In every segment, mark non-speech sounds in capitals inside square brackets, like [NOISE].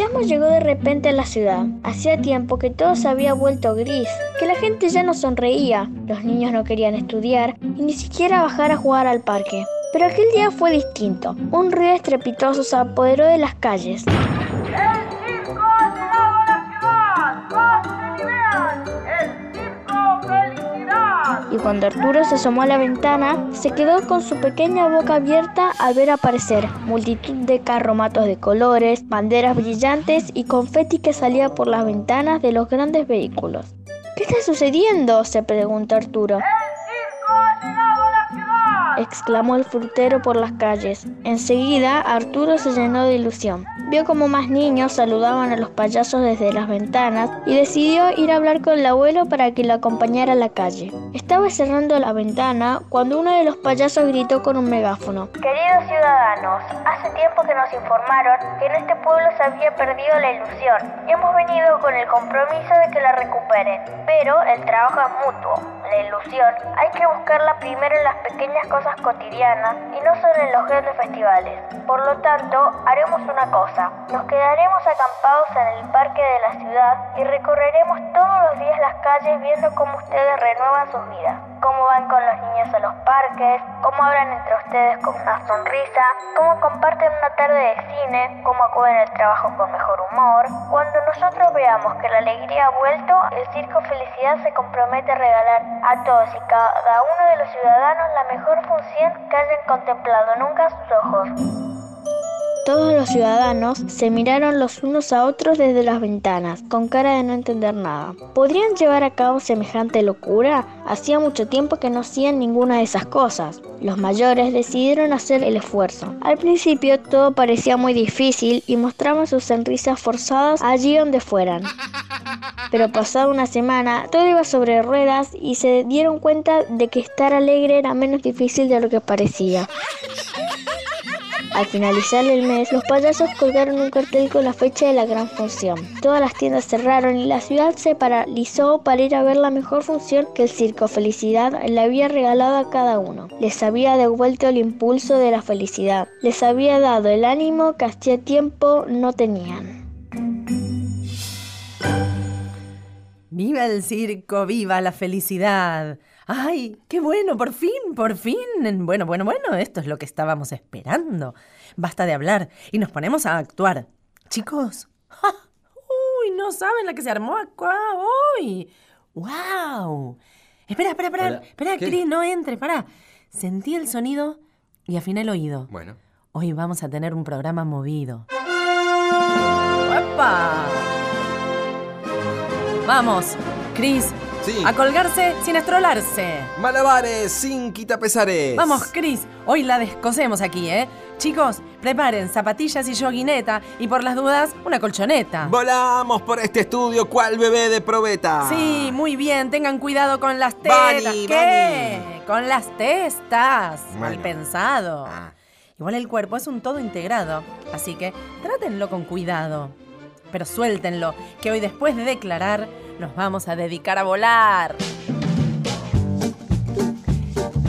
entusiasmo llegó de repente a la ciudad. Hacía tiempo que todo se había vuelto gris, que la gente ya no sonreía, los niños no querían estudiar y ni siquiera bajar a jugar al parque. Pero aquel día fue distinto. Un ruido estrepitoso se apoderó de las calles. Y cuando Arturo se asomó a la ventana, se quedó con su pequeña boca abierta al ver aparecer multitud de carromatos de colores, banderas brillantes y confeti que salía por las ventanas de los grandes vehículos. ¿Qué está sucediendo? se preguntó Arturo exclamó el frutero por las calles. Enseguida, Arturo se llenó de ilusión. Vio como más niños saludaban a los payasos desde las ventanas y decidió ir a hablar con el abuelo para que lo acompañara a la calle. Estaba cerrando la ventana cuando uno de los payasos gritó con un megáfono. Queridos ciudadanos, hace tiempo que nos informaron que en este pueblo se había perdido la ilusión hemos venido con el compromiso de que la recuperen. Pero el trabajo es mutuo. La ilusión hay que buscarla primero en las pequeñas cosas cotidianas y no solo en los grandes festivales. Por lo tanto, haremos una cosa. Nos quedaremos acampados en el parque de la ciudad y recorreremos todos los días las calles viendo cómo ustedes renuevan sus vidas. Cómo van con los niños a los parques, cómo hablan entre ustedes con una sonrisa, cómo comparten una tarde de cine, cómo acuden al trabajo con mejor humor. Cuando nosotros veamos que la alegría ha vuelto, el Circo Felicidad se compromete a regalar a todos y cada uno de los ciudadanos la mejor función que hayan contemplado nunca sus ojos. Todos los ciudadanos se miraron los unos a otros desde las ventanas, con cara de no entender nada. ¿Podrían llevar a cabo semejante locura? Hacía mucho tiempo que no hacían ninguna de esas cosas. Los mayores decidieron hacer el esfuerzo. Al principio todo parecía muy difícil y mostraban sus sonrisas forzadas allí donde fueran. Pero pasada una semana, todo iba sobre ruedas y se dieron cuenta de que estar alegre era menos difícil de lo que parecía. Al finalizar el mes, los payasos colgaron un cartel con la fecha de la gran función. Todas las tiendas cerraron y la ciudad se paralizó para ir a ver la mejor función que el Circo Felicidad le había regalado a cada uno. Les había devuelto el impulso de la felicidad. Les había dado el ánimo que hacía tiempo no tenían. ¡Viva el circo! ¡Viva la felicidad! ¡Ay, qué bueno! ¡Por fin, por fin! Bueno, bueno, bueno, esto es lo que estábamos esperando. Basta de hablar y nos ponemos a actuar. Chicos, ¡uy! No saben la que se armó acá hoy. ¡Wow! Espera, espera, espera. Espera, Cris, no entre, para. Sentí el sonido y afiné el oído. Bueno. Hoy vamos a tener un programa movido. ¡Epa! Vamos, Cris, a colgarse sin estrolarse. Malabares sin quitapesares. Vamos, Cris. Hoy la descosemos aquí, ¿eh? Chicos, preparen zapatillas y yoguineta y por las dudas, una colchoneta. Volamos por este estudio cual bebé de probeta. Sí, muy bien. Tengan cuidado con las testas. ¿Qué? Con las testas. Mal pensado. Ah. Igual el cuerpo es un todo integrado, así que trátenlo con cuidado. Pero suéltenlo, que hoy después de declarar nos vamos a dedicar a volar.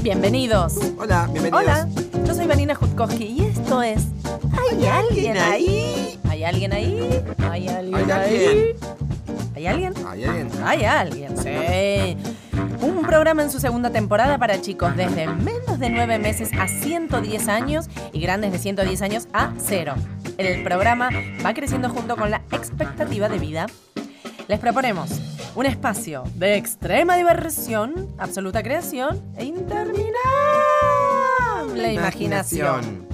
Bienvenidos. Hola, bienvenidos. Hola, yo soy Vanina Jutkowski y esto es ¿Hay, alguien ahí? ¿Hay alguien ahí? ¿Hay alguien ahí? ¿Hay alguien? ¿Hay alguien? Hay alguien, sí. Un programa en su segunda temporada para chicos desde menos de 9 meses a 110 años y grandes de 110 años a cero. El programa va creciendo junto con la expectativa de vida les proponemos un espacio de extrema diversión, absoluta creación e interminable imaginación.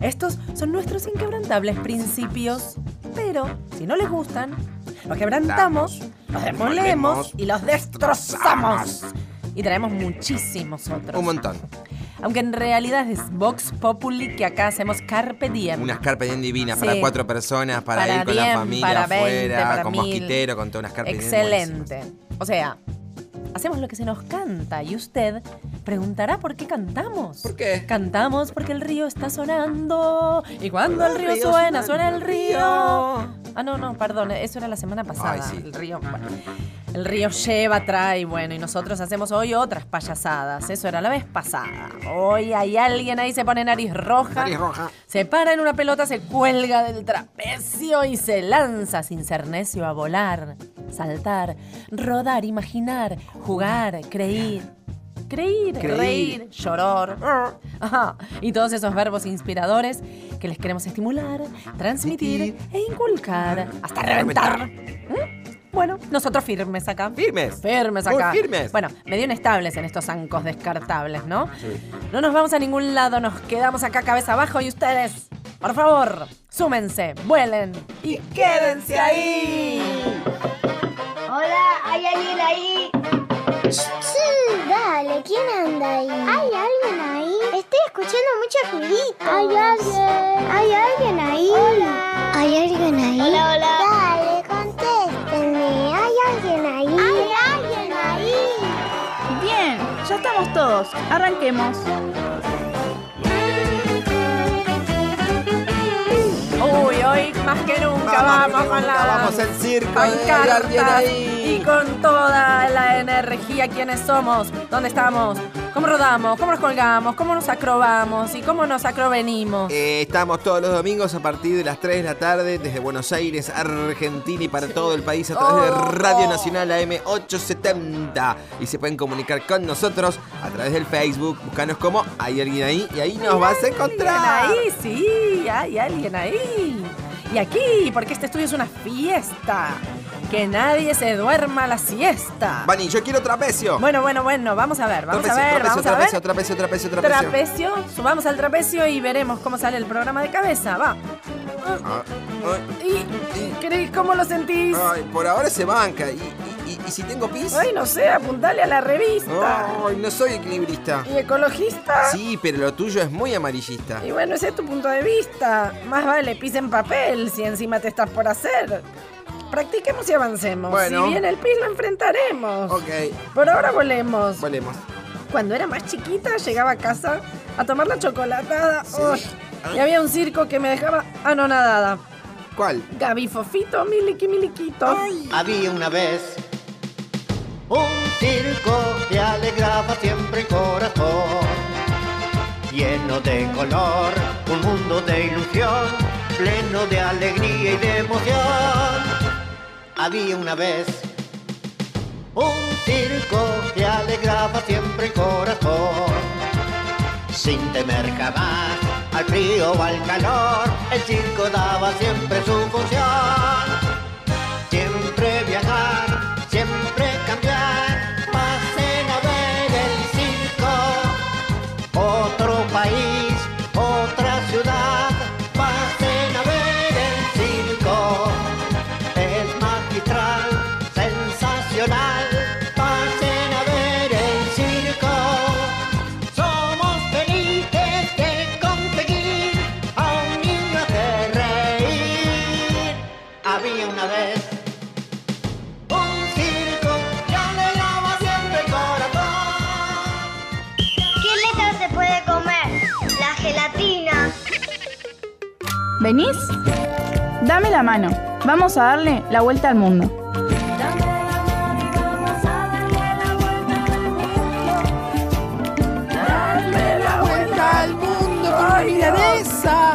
Estos son nuestros inquebrantables principios, pero si no les gustan, los quebrantamos, los demolemos y los destrozamos. Y traemos muchísimos otros. Un montón. Aunque en realidad es Vox Populi que acá hacemos Carpe Diem. Unas Carpe Diem divinas para cuatro personas, para, ir con la familia afuera, con mosquitero, con todas unas Carpe Diem. Excelente. O sea, hacemos lo que se nos canta y usted preguntará por qué cantamos. ¿Por qué? Cantamos porque el río está sonando y cuando el río, suena, suena el río. Ah, no, no, perdón, eso era la semana pasada. Ay, sí. El río. El río lleva, trae, bueno, y nosotros hacemos hoy otras payasadas. Eso era la vez pasada. Hoy hay alguien ahí, se pone nariz roja. Nariz roja. Se para en una pelota, se cuelga del trapecio y se lanza sin ser necio a volar, saltar, rodar, imaginar, jugar, creer. Creer, reír, llorar. Ajá. Y todos esos verbos inspiradores que les queremos estimular, transmitir e inculcar hasta reventar. ¿Mm? Bueno, nosotros firmes acá. Firmes. Firmes acá. Muy firmes. Bueno, medio inestables en estos zancos descartables, ¿no? Sí. No nos vamos a ningún lado, nos quedamos acá cabeza abajo y ustedes, por favor, súmense, vuelen y quédense ahí. Hola, ¿hay alguien ahí? Sí, dale, ¿quién anda ahí? ¿Hay alguien ahí? Estoy escuchando mucho ruidito. ¿Hay alguien? ¿Hay alguien ahí? Hola. ¿Hay alguien ahí? Hola, hola. Dale, contéstenme. ¿Hay alguien ahí? ¿Hay alguien ahí? Bien, ya estamos todos. Arranquemos. Hoy más que nunca vamos, con la Vamos al circo. con y con toda la energía. ¿Quiénes somos? ¿Dónde estamos? ¿Cómo rodamos? ¿Cómo nos colgamos? ¿Cómo nos acrobamos? ¿Y cómo nos acrovenimos? Eh, estamos todos los domingos a partir de las 3 de la tarde desde Buenos Aires, Argentina y para todo el país a través Oh. de Radio Nacional AM870. Y se pueden comunicar con nosotros a través del Facebook. Búscanos como hay alguien ahí y ahí nos vas a encontrar. Ahí sí, hay alguien ahí. Y aquí, porque este estudio es una fiesta. Que nadie se duerma la siesta. Vani, yo quiero trapecio. Bueno, bueno, bueno, vamos a ver, vamos trapecio, a ver, trapecio, vamos a ver. trapecio, trapecio, trapecio, trapecio. Trapecio, subamos al trapecio y veremos cómo sale el programa de cabeza, va. Ah, ay, ¿Y querés cómo lo sentís? ay, por ahora se banca. ¿Y, y- si tengo pis? Ay, no sé, apuntale a la revista. Ay, no soy equilibrista. ¿Y ecologista? Sí, pero lo tuyo es muy amarillista. Y bueno, ese es tu punto de vista. Más vale pis en papel si encima te estás por hacer. Practiquemos y avancemos. Bueno. Si viene el pis, lo enfrentaremos. Ok, Por ahora volemos. volvemos. Cuando era más chiquita, llegaba a casa a tomar la chocolatada. Sí. Uy, y había un circo que me dejaba anonadada. ¿Cuál? Gaby Fofito, Miliki Miliquito. Había una vez un circo que alegraba siempre el corazón, lleno de color, un mundo de ilusión, pleno de alegría y de emoción. Había una vez un circo que alegraba siempre el corazón, sin temer jamás al frío o al calor, el circo daba siempre su función. ¿Venís? Dame la mano. Vamos a darle la vuelta al mundo. Dale la vuelta al mundo con milanesa.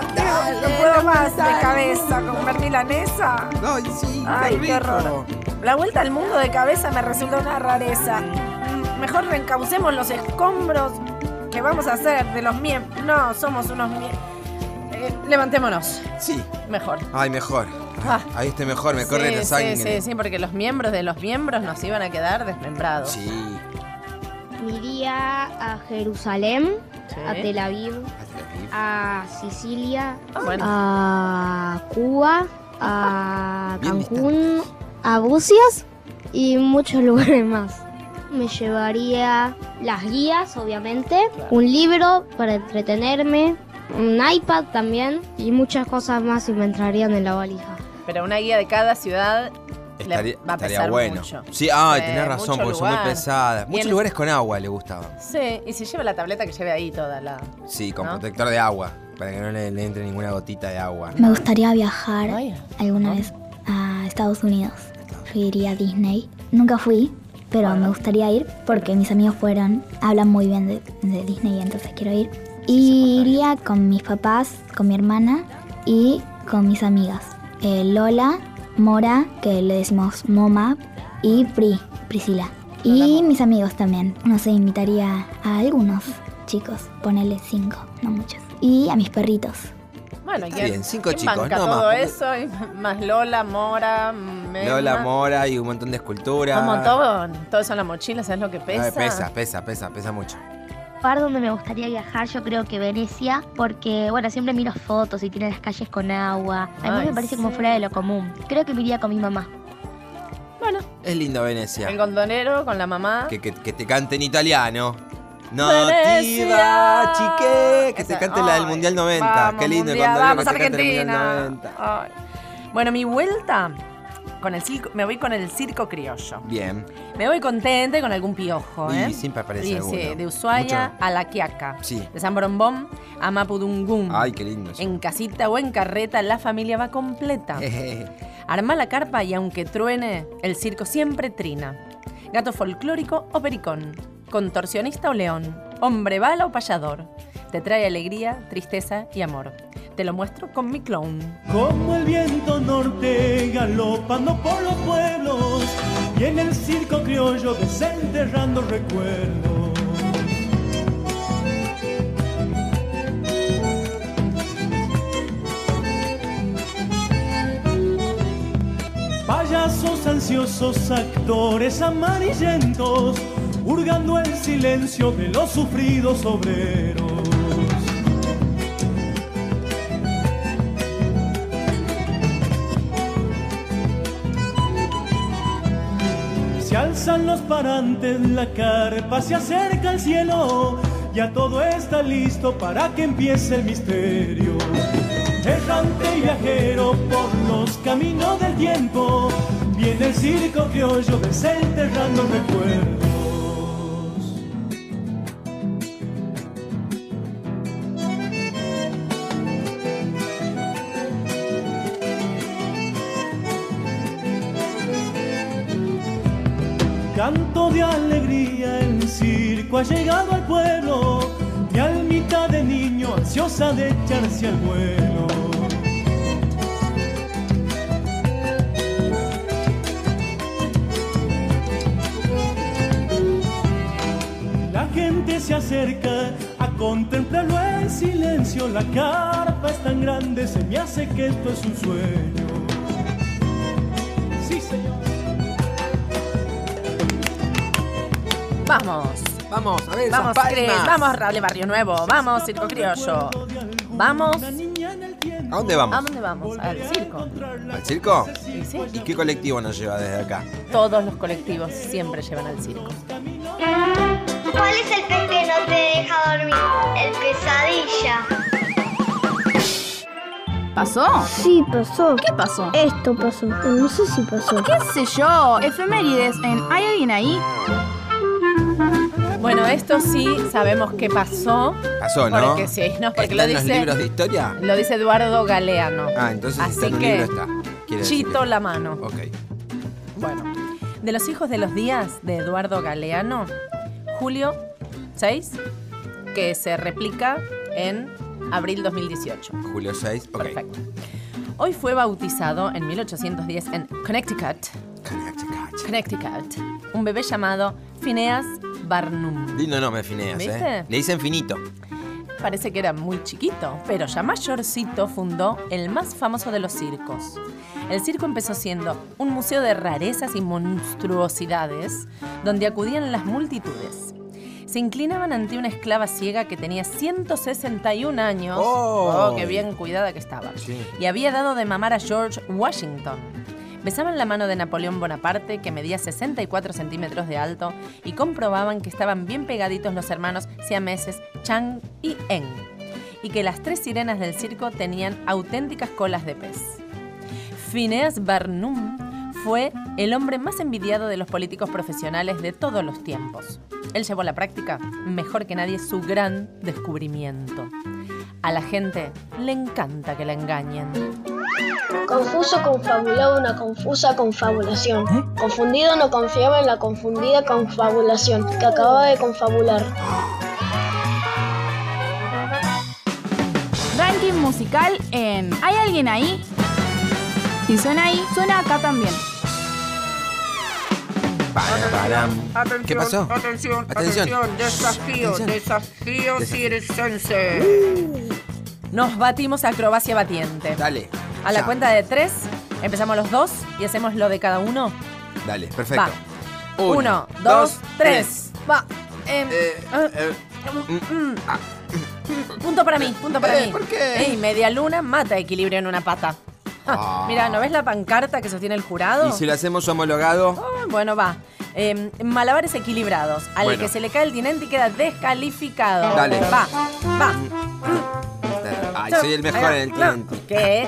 No puedo más de cabeza con milanesa. Ay, sí, Ay, qué rico. horror. La vuelta al mundo de cabeza me resulta una rareza. Mm, Mejor reencaucemos los escombros que vamos a hacer de los miembros. No, somos unos miembros. Levantémonos. Sí. Mejor. Ay, mejor. Ah. Ahí estoy mejor, me Sí, corre la sí, sangre. sí, sí, porque los miembros de los miembros nos iban a quedar desmembrados. Sí. Iría a Jerusalén, Sí. a Tel Aviv, a Sicilia, Ah, bueno. a Cuba, a Bien Cancún, a Bucias y muchos [LAUGHS] lugares más. Me llevaría las guías, obviamente, un libro para entretenerme, un iPad también y muchas cosas más y me entrarían en la valija. Pero una guía de cada ciudad le Estaría, va a estaría pesar bueno. mucho. Sí, ay, Sí, tenés razón, mucho porque son muy pesadas. Muchos lugares con agua le gustaban. Sí, y si lleva la tableta que lleve ahí toda la. Sí, con ¿No? protector de agua, para que no le, le entre ninguna gotita de agua. Me gustaría viajar Ay, alguna ¿no? vez a Estados Unidos. Yo iría a Disney nunca fui, pero me gustaría ir porque mis amigos fueron, hablan muy bien de, de Disney, entonces quiero ir. Y iría con mis papás, con mi hermana y con mis amigas. Eh, Lola, Mora, que le decimos Moma, y Pri, Priscila. Y mis amigos también. No sé, invitaría a algunos chicos, ponele cinco, no muchos. Y a mis perritos. Bueno, Está ¿quién- bien, cinco quién chicos, banca no más, todo porque- eso, y [LAUGHS] más Lola, Mora, Melma. Lola Mora y un montón de esculturas. Un montón. Todo eso en la mochila, ¿sabes lo que pesa? Ay, pesa, pesa, pesa, pesa mucho. Lugar donde me gustaría viajar, yo creo que Venecia, porque bueno, siempre miro fotos y tiene las calles con agua. Además Ay, me parece como fuera de lo común. Creo que me iría con mi mamá. Bueno, Es lindo Venecia. el gondolero con la mamá. Que, que- que te cante en italiano. No Venecia. chique. Que te cante la del Mundial 90. vamos, Qué lindo el mundial, gondolero Vamos, que te cante el Mundial Argentina. 90. Ay. Bueno, mi vuelta con el circo, me voy con el circo criollo. Bien. Me voy contenta y con algún piojo, Y ¿eh? siempre aparece Sí, alguno. sí, de Ushuaia Mucho. a La Quiaca. Sí. De San Borombón a Mapudungún. Ay, qué lindo. eso. En casita o en carreta, la familia va completa. [LAUGHS] Arma la carpa y aunque truene, el circo siempre trina. Gato folclórico o pericón. Contorsionista o león. Hombre bala o payador. Te trae alegría, tristeza y amor. Te lo muestro con mi clown. Como el viento norte galopando por los pueblos y en el circo criollo desenterrando recuerdos. Payasos ansiosos, actores amarillentos, hurgando el silencio de los sufridos obreros. Alzan los parantes, la carpa se acerca al cielo, ya todo está listo para que empiece el misterio. Errante y viajero por los caminos del tiempo, viene el circo criollo desenterrando recuerdos. Ha llegado al pueblo, mi almita de niño ansiosa de echarse al vuelo. La gente se acerca a contemplarlo en silencio, la carpa es tan grande, se me hace que esto es un sueño. Sí, señor. Vamos. Vamos, a ver, Vamos, esas palmas. Cris, vamos, Rable Barrio Nuevo, vamos, Circo Criollo. Vamos. ¿A dónde vamos? ¿A dónde vamos? Al circo. ¿Al circo? Sí, sí. ¿Y qué colectivo nos lleva desde acá? Todos los colectivos siempre llevan al circo. ¿Cuál es el pez que no te deja dormir? El pesadilla. ¿Pasó? Sí, pasó. ¿Qué pasó? Esto pasó. No sé si pasó. ¿Qué sé yo? Efemérides en ¿Hay alguien ahí? Bueno, esto sí sabemos qué pasó. Pasó, ¿no? Porque sí, no, porque ¿Está lo en los libros de historia? lo dice Eduardo Galeano. Ah, entonces Así está en que, libro está. Chito la mano. Ok. Bueno, de los hijos de los días de Eduardo Galeano, Julio 6, que se replica en abril 2018. Julio 6, ok. Perfecto. Hoy fue bautizado en 1810 en Connecticut, Connecticut, un bebé llamado Phineas Barnum. Lindo nombre. ¿eh? Le dicen finito. Parece que era muy chiquito, pero ya mayorcito fundó el más famoso de los circos. El circo empezó siendo un museo de rarezas y monstruosidades donde acudían las multitudes. Se inclinaban ante una esclava ciega que tenía 161 años. ¡Oh! Oh, qué bien cuidada que estaba. Sí. Y había dado de mamar a George Washington. Besaban la mano de Napoleón Bonaparte, que medía 64 centímetros de alto, y comprobaban que estaban bien pegaditos los hermanos siameses Chang y Eng, y que las tres sirenas del circo tenían auténticas colas de pez. Phineas Barnum fue el hombre más envidiado de los políticos profesionales de todos los tiempos. Él llevó a la práctica, mejor que nadie, su gran descubrimiento. A la gente le encanta que la engañen. Confuso confabulaba una confusa confabulación. Confundido no confiaba en la confundida confabulación que acababa de confabular. Ranking musical en ¿Hay alguien ahí? Si suena ahí, suena acá también. Param, param. ¿Qué pasó? Atención, Atención. atención, desafío, Atención. desafío circense. Nos batimos acrobacia batiente. Dale. A la Ya. cuenta de tres, empezamos los dos y hacemos lo de cada uno. Dale, perfecto. Va. Uno, dos, tres. Va. Em, ah, eh, mm, Punto para mí, punto para Eh, mí. ¿por qué? Ey, media luna mata equilibrio en una pata. Ah. Mira, ¿no ves la pancarta que sostiene el jurado? ¿Y si lo hacemos homologado? Ah, bueno, va. Em, malabares equilibrados. Al Bueno. que se le cae el tinente queda descalificado. Dale. Va, va. Ay, soy el mejor en el tinente. ¿Qué?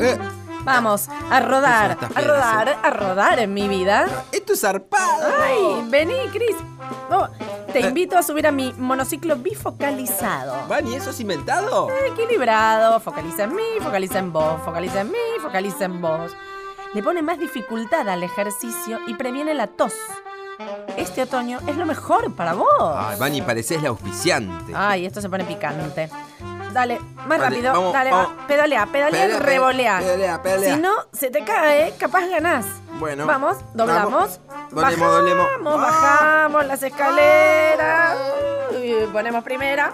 Eh, Vamos, a rodar, a rodar, a rodar en mi vida. Esto es zarpado. Ay, vení, Cris. Oh, te Eh. invito a subir a mi monociclo bifocalizado. ¿Van y eso es inventado? Equilibrado, focaliza en mí, focaliza en vos, focaliza en mí, focaliza en vos. Le pone más dificultad al ejercicio y previene la tos. Este otoño es lo mejor para vos. Ay, Vani, pareces la auspiciante. Ay, esto se pone picante. Dale, más rápido, vamos, dale, vamos. va. pedalea, pedalea, Pedalea, revolea. pedalea, pedalea. Si no, se te cae, capaz ganás. Bueno. Vamos, doblamos. Vamos. Doblemos, bajamos, doblemos. bajamos las escaleras. Uy, ponemos primera.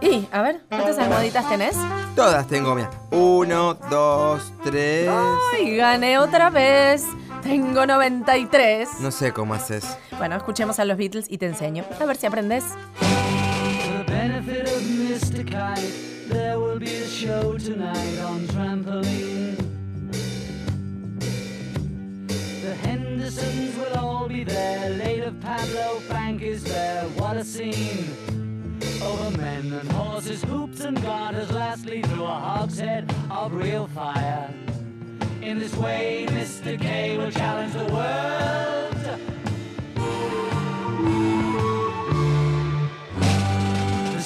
Y, a ver, ¿cuántas almohaditas tenés? Todas tengo, mira. Uno, dos, tres. Ay, gané otra vez. Tengo 93. No sé cómo haces. Bueno, escuchemos a los Beatles y te enseño. A ver si aprendes. Benefit of Mr. Kite, there will be a show tonight on trampoline. The Hendersons will all be there. Late of Pablo Frank is there. What a scene! Over men and horses, hoops and garters, lastly through a hogshead of real fire. In this way, Mr. K will challenge the world.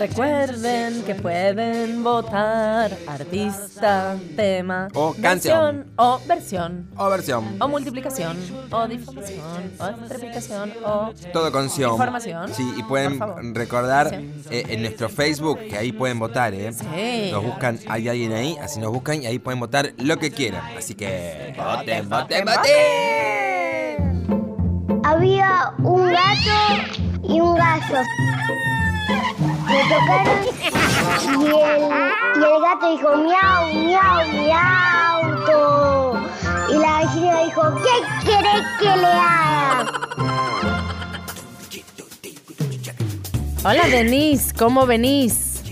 Recuerden que pueden votar artista, tema, O canción o versión. O versión. O multiplicación, o difamación, o triplicación, o Todo con Sion. información. Sí, y pueden recordar eh, en nuestro Facebook, que ahí pueden votar, ¿eh? Sí. Nos buscan, hay alguien ahí, así nos buscan y ahí pueden votar lo que quieran. Así que voten, voten, voten. Había un gato y un gallo. Me tocaron y el, y el gato dijo miau, miau, miau. to". Y la gallina dijo, ¿qué querés que le haga? Hola Denise, ¿cómo venís?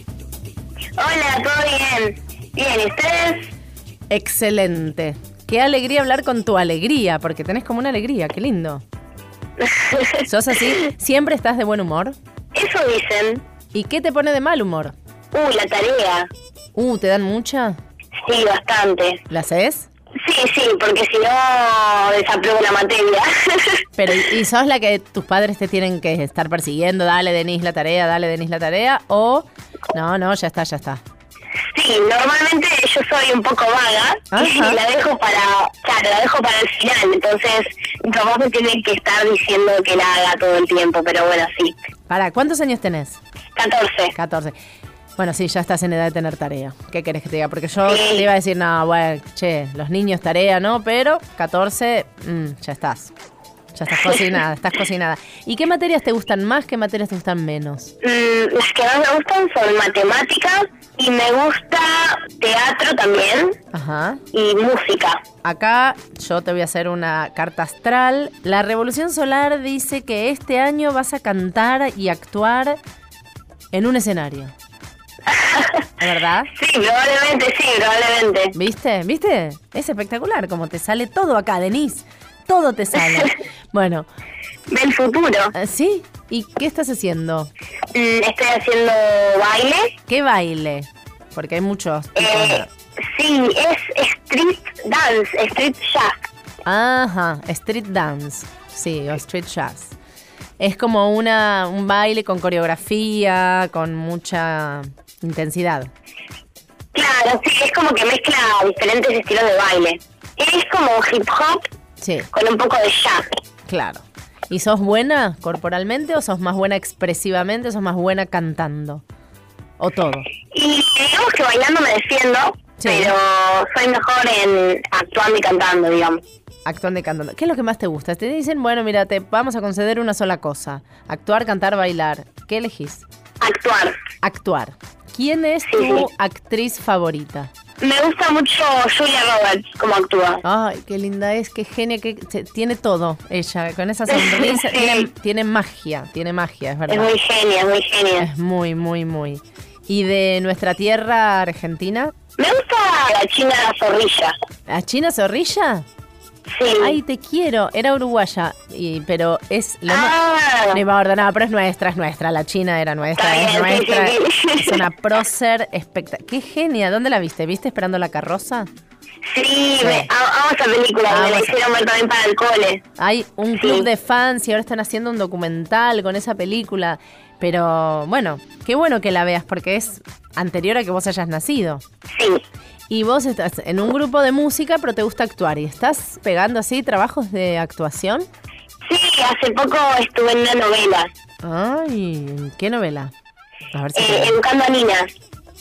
Hola, ¿todo bien? Bien, ¿y ustedes? Excelente. Qué alegría hablar con tu alegría, porque tenés como una alegría, qué lindo. [LAUGHS] ¿Sos así? ¿Siempre estás de buen humor? Eso dicen. ¿Y qué te pone de mal humor? Uh, la tarea. Uh, ¿te dan mucha? Sí, bastante. ¿La haces? Sí, sí, porque si no desapruebo la materia. [LAUGHS] Pero, ¿y sos la que tus padres te tienen que estar persiguiendo? Dale, Denise, la tarea, dale, Denise, la tarea. O, no, no, ya está, ya está. Sí, normalmente yo soy un poco vaga y la dejo para, claro, la dejo para el final, entonces mi papá me tiene que estar diciendo que la haga todo el tiempo, pero bueno, sí. Para, ¿cuántos años tenés? 14. 14. Bueno, sí, ya estás en edad de tener tarea. ¿Qué querés que te diga? Porque yo te iba a decir, no, bueno, che, los niños tarea, ¿no? Pero 14, mm, ya estás. Ya estás cocinada, estás cocinada. ¿Y qué materias te gustan más, qué materias te gustan menos? Mm, las que más me gustan son matemáticas y me gusta teatro también Ajá. y música. Acá yo te voy a hacer una carta astral. La Revolución Solar dice que este año vas a cantar y actuar en un escenario. [LAUGHS] ¿Es verdad? Sí, probablemente, sí, probablemente. ¿Viste? ¿Viste? Es espectacular como te sale todo acá, Denise. Todo te sale. [LAUGHS] Bueno. Del futuro. ¿Sí? ¿Y qué estás haciendo? Mm, Estoy haciendo baile. ¿Qué baile? Porque hay muchos. Eh, sí, es street dance, street jazz. Ajá, street dance. Sí, o street jazz. Es como una, un baile con coreografía, con mucha intensidad. Claro, sí, es como que mezcla diferentes estilos de baile. Es como hip hop Sí, con un poco de jazz. claro. ¿Y sos buena corporalmente o sos más buena expresivamente o sos más buena cantando? ¿O todo? Y digamos que bailando me defiendo, Sí. pero soy mejor en actuando y cantando, digamos. Actuando y cantando. ¿Qué es lo que más te gusta? Te dicen, bueno, mira, te vamos a conceder una sola cosa. Actuar, cantar, bailar. ¿Qué elegís? Actuar. Actuar. ¿Quién es tu actriz favorita? Me gusta mucho Julia Roberts como actúa. Ay, qué linda es, qué genia, que tiene todo ella, con esa sonrisa, [LAUGHS] Sí. tiene, tiene magia, tiene magia, es verdad. Es muy genia, muy genia. Es muy, muy, muy. ¿Y de nuestra tierra argentina? Me gusta la China Zorrilla. ¿La China Zorrilla? Sí. Ay, te quiero. Era uruguaya, y, pero es lo Ah. más... No importa, no, pero es nuestra, es nuestra. La China era nuestra, Está es bien, nuestra. sí, sí. Es una prócer espectacular. Qué genia. ¿Dónde la viste? ¿Viste Esperando la carroza? Sí, me, amo esa película, Ah, me la hicieron ver también para el cole. Hay un club de fans y ahora están haciendo un documental con esa película. Pero bueno, qué bueno que la veas porque es anterior a que vos hayas nacido. Sí. Y vos estás en un grupo de música, pero te gusta actuar. ¿Y estás pegando así trabajos de actuación? Sí, hace poco estuve en una novela, Ay, ¿en ¿qué novela? A ver si eh, educando a niñas.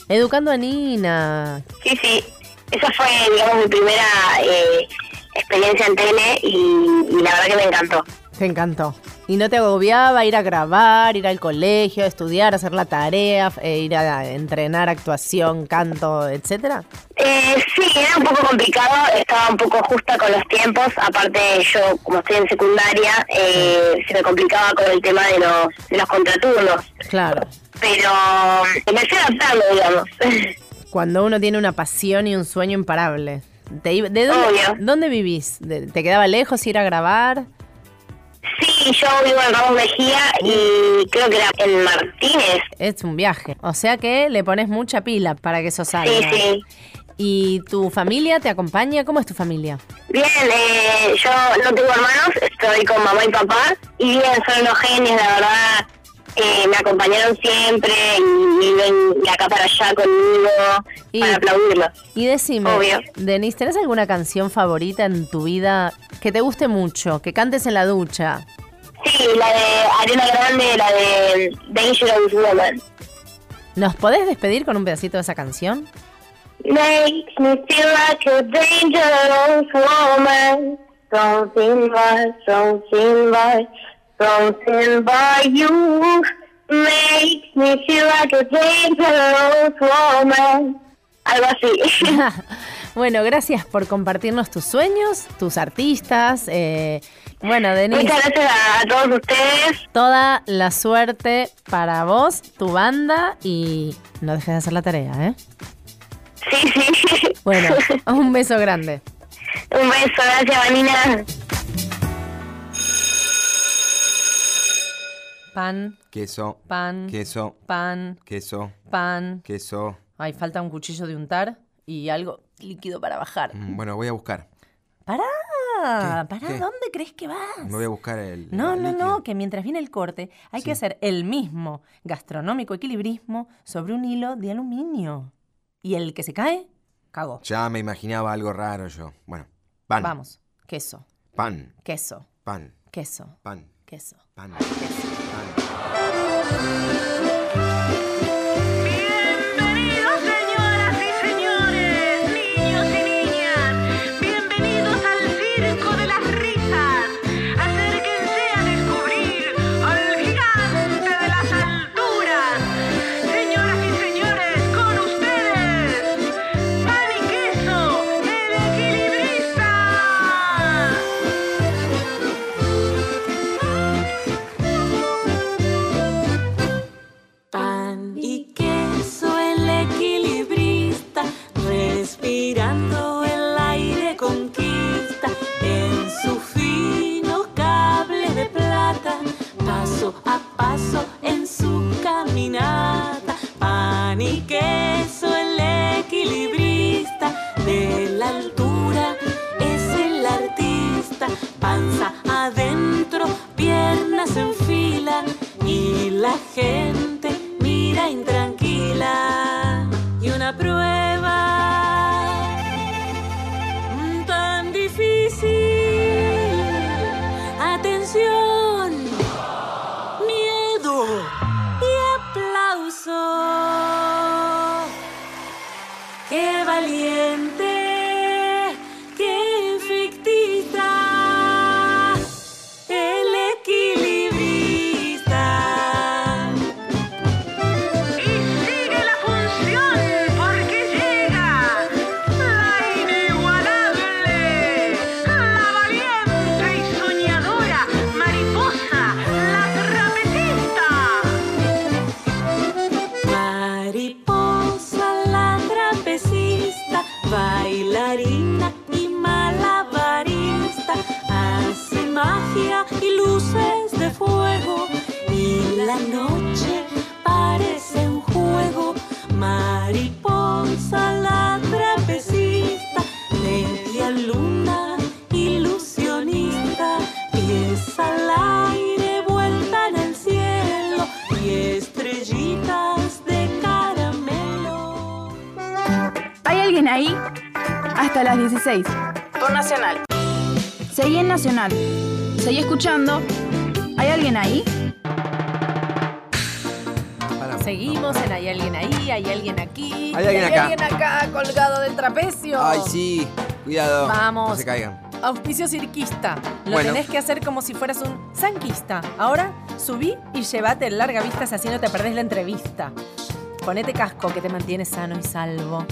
Educando a Nina. Sí, sí. Esa fue, digamos, mi primera eh, experiencia en tele y, y la verdad que me encantó. Te encantó. ¿Y no te agobiaba ir a grabar, ir al colegio, estudiar, hacer la tarea, eh, ir a entrenar actuación, canto, etcétera? Eh, sí, era un poco complicado, estaba un poco justa con los tiempos, aparte yo, como estoy en secundaria, eh, se me complicaba con el tema de los, de los contraturnos, Claro. pero me fui adaptando, digamos. [LAUGHS] Cuando uno tiene una pasión y un sueño imparable. Te ¿De dónde, Obvio. dónde vivís? ¿De- ¿Te quedaba lejos ir a grabar? Sí, yo vivo en Ramos Mejía y creo que era en Martínez. Es un viaje. O sea que le pones mucha pila para que eso salga. Sí, sí. ¿Y tu familia te acompaña? ¿Cómo es tu familia? Bien, eh, yo no tengo hermanos, estoy con mamá y papá y bien, son unos genios, la verdad. Eh, me acompañaron siempre y viven de acá para allá conmigo para aplaudirlos. Y decime, Obvio. Denise, ¿tenés alguna canción favorita en tu vida que te guste mucho, que cantes en la ducha? Sí, la de Ariana Grande, la de Dangerous Woman. ¿Nos podés despedir con un pedacito de esa canción? Makes me feel like a dangerous woman. Something by, something by, something by you. Makes me feel like a dangerous woman. Algo así. [LAUGHS] [LAUGHS] Bueno, gracias por compartirnos tus sueños, tus artistas. eh, bueno, Denise. Muchas gracias a, a todos ustedes. Toda la suerte para vos, tu banda y no dejes de hacer la tarea, ¿eh? Sí, sí. Bueno, [LAUGHS] un beso grande. Un beso, gracias, Vanina. Pan, Queso. pan, Queso. pan, Queso. pan. Queso. Ay, falta un cuchillo de untar y algo líquido para bajar. Mm, Bueno, voy a buscar. ¡Pará! ¿Qué? ¿Dónde crees que vas? Me voy a buscar el. No, el no, líquido. no, que mientras viene el corte hay que hacer el mismo gastronómico equilibrismo sobre un hilo de aluminio. Y el que se cae, cagó. Ya me imaginaba algo raro yo. Bueno, pan. Vamos, queso, Pan. queso, Pan. queso, Pan. queso. Pan. Bienvenidos en su caminata. Pan y queso, el equilibrista de la altura es el artista. Panza adentro, piernas en fila y la gente hay alguien aquí. Hay alguien y acá. Hay alguien acá colgado del trapecio. Ay, sí. Cuidado. Vamos. No se caigan. Auspicio cirquista. Lo Bueno. tenés que hacer como si fueras un sanquista. Ahora subí y llévate el larga vistas así no te perdés la entrevista. Ponete casco que te mantiene sano y salvo.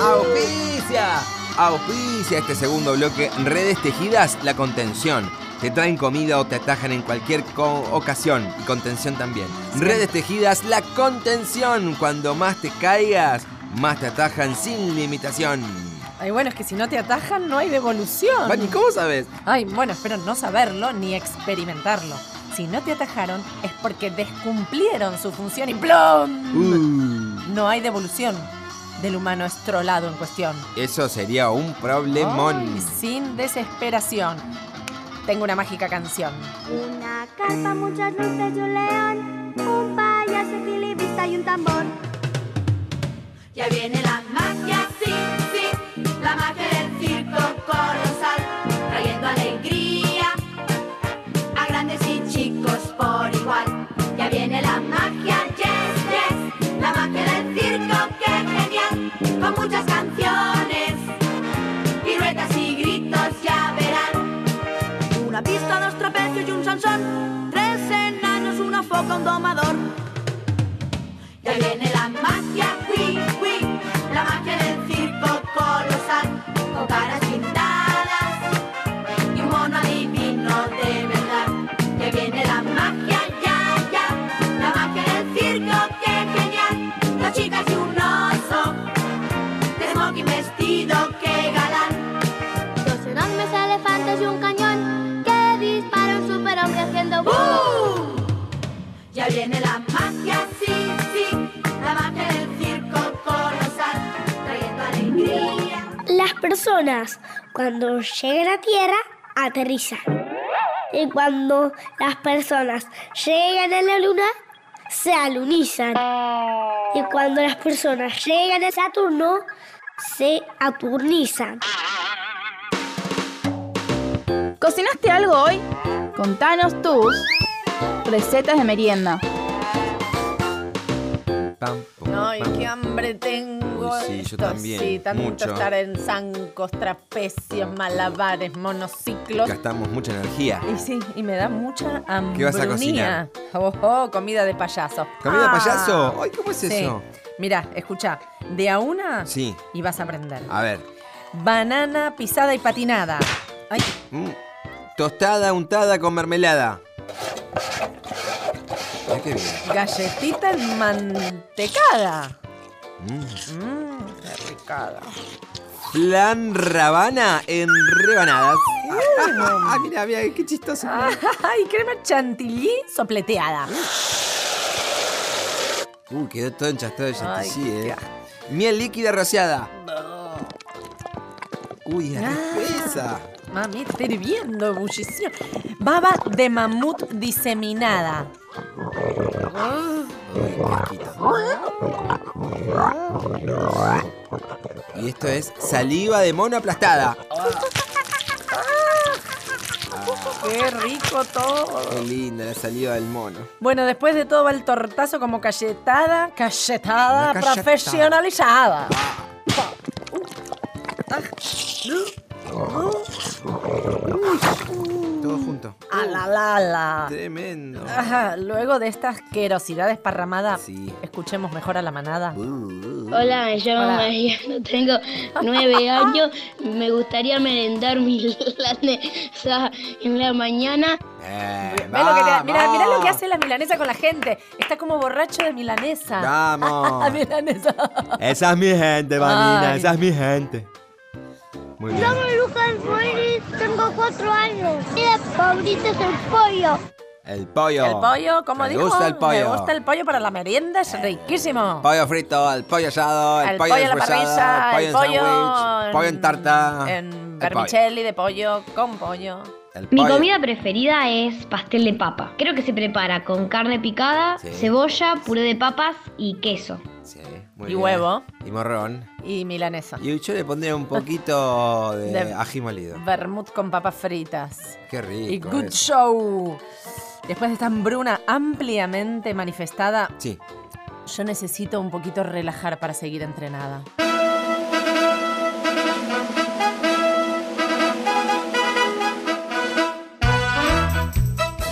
¡Auspicia! Auspicia este segundo bloque. Redes tejidas, la contención. Te traen comida o te atajan en cualquier ocasión. Y contención también. Redes tejidas, la contención. Cuando más te caigas, más te atajan sin limitación. Ay, bueno, es que si no te atajan no hay devolución. Vani, ¿cómo sabes? Ay, bueno, espero no saberlo ni experimentarlo. Si no te atajaron es porque descumplieron su función y ¡plom! Uh, No hay devolución del humano estrolado en cuestión. eso sería un problemón. Ay, sin desesperación. Tengo una mágica canción. Una carpa, muchas luces y un león, un payaso equilibrista y un tambor. Ya viene la magia, sí, sí, la magia del circo colosal, trayendo alegría a grandes y chicos por igual. Ya viene la magia, yes, yes, la magia del circo, qué genial, con muchas canciones, Sansón. Tres enanos, una foca, un domador. Ya viene la magia, la magia del circo colosal, con pintadas Cuando llegan a tierra aterrizan. Y cuando las personas llegan a la luna, se alunizan. Y cuando las personas llegan a Saturno, se aturnizan. ¿Cocinaste algo hoy? Contanos tus recetas de merienda. Ay, qué hambre tengo. Sí, yo Esto también, Sí, tanto mucho. estar en zancos, trapecios, malabares, monociclos. Gastamos mucha energía. Y sí, y me da mucha hambre. ¿Qué vas a cocinar? Oh, oh, comida de payaso. ¿Comida de Ah. payaso? Ay, ¿cómo es Sí. eso? Mira, escucha, de a una Sí. y vas a aprender. A ver. Banana pisada y patinada. Ay, Mm, Tostada untada con mermelada. Ay, qué bien. galletita enmantecada. Mm. Mmm, qué ricada. flan rabana en rebanadas. [LAUGHS] Ah, mira, mira, qué chistoso. [LAUGHS] Ay, crema chantilly sopleteada. Uh, quedó todo enchastado de Ay, chantilly, qué eh. Miel líquida rociada. Uy, es re Ah. espesa. Mami, está hirviendo, ebullición. Baba de mamut diseminada. Y esto es saliva de mono aplastada. Qué rico todo. Qué linda la saliva del mono. Bueno, después de todo va el tortazo como cachetada, cachetada, Una cachetada. profesionalizada. Todo junto. A la la la. Tremendo. Ajá, luego de esta asquerosidad desparramada, escuchemos mejor a la manada. Hola, me llamo Hola. Mariano, tengo nueve [LAUGHS] años. Me gustaría merendar mi milanesa en la mañana. Eh, mira, mira lo que hace la milanesa con la gente. Está como borracho de milanesa. Vamos. [LAUGHS] milanesa. Esa es mi gente, Vanina. Ay. Esa es mi gente. Muy bien. Soy Lucas Boris, tengo cuatro años. Mi favorito es el pollo. El pollo. El pollo, como Me dijo, gusta el pollo. me gusta el pollo para la merienda, es riquísimo. Pollo frito, el pollo asado, el, El pollo, pollo en la el pollo el en pollo sándwich, pollo en tarta. En el vermicelli de pollo con pollo. El Mi pollo. comida preferida es pastel de papa. Creo que se prepara con carne picada, Sí. cebolla, puré de papas y queso. Sí, muy Y bien. huevo. Y morrón. Y milanesa. Y yo le pondría un poquito [LAUGHS] de, De- ají molido. Vermut con papas fritas. Qué Y rico. good eso. show. Después de esta hambruna ampliamente manifestada, Sí. yo necesito un poquito relajar para seguir entrenada.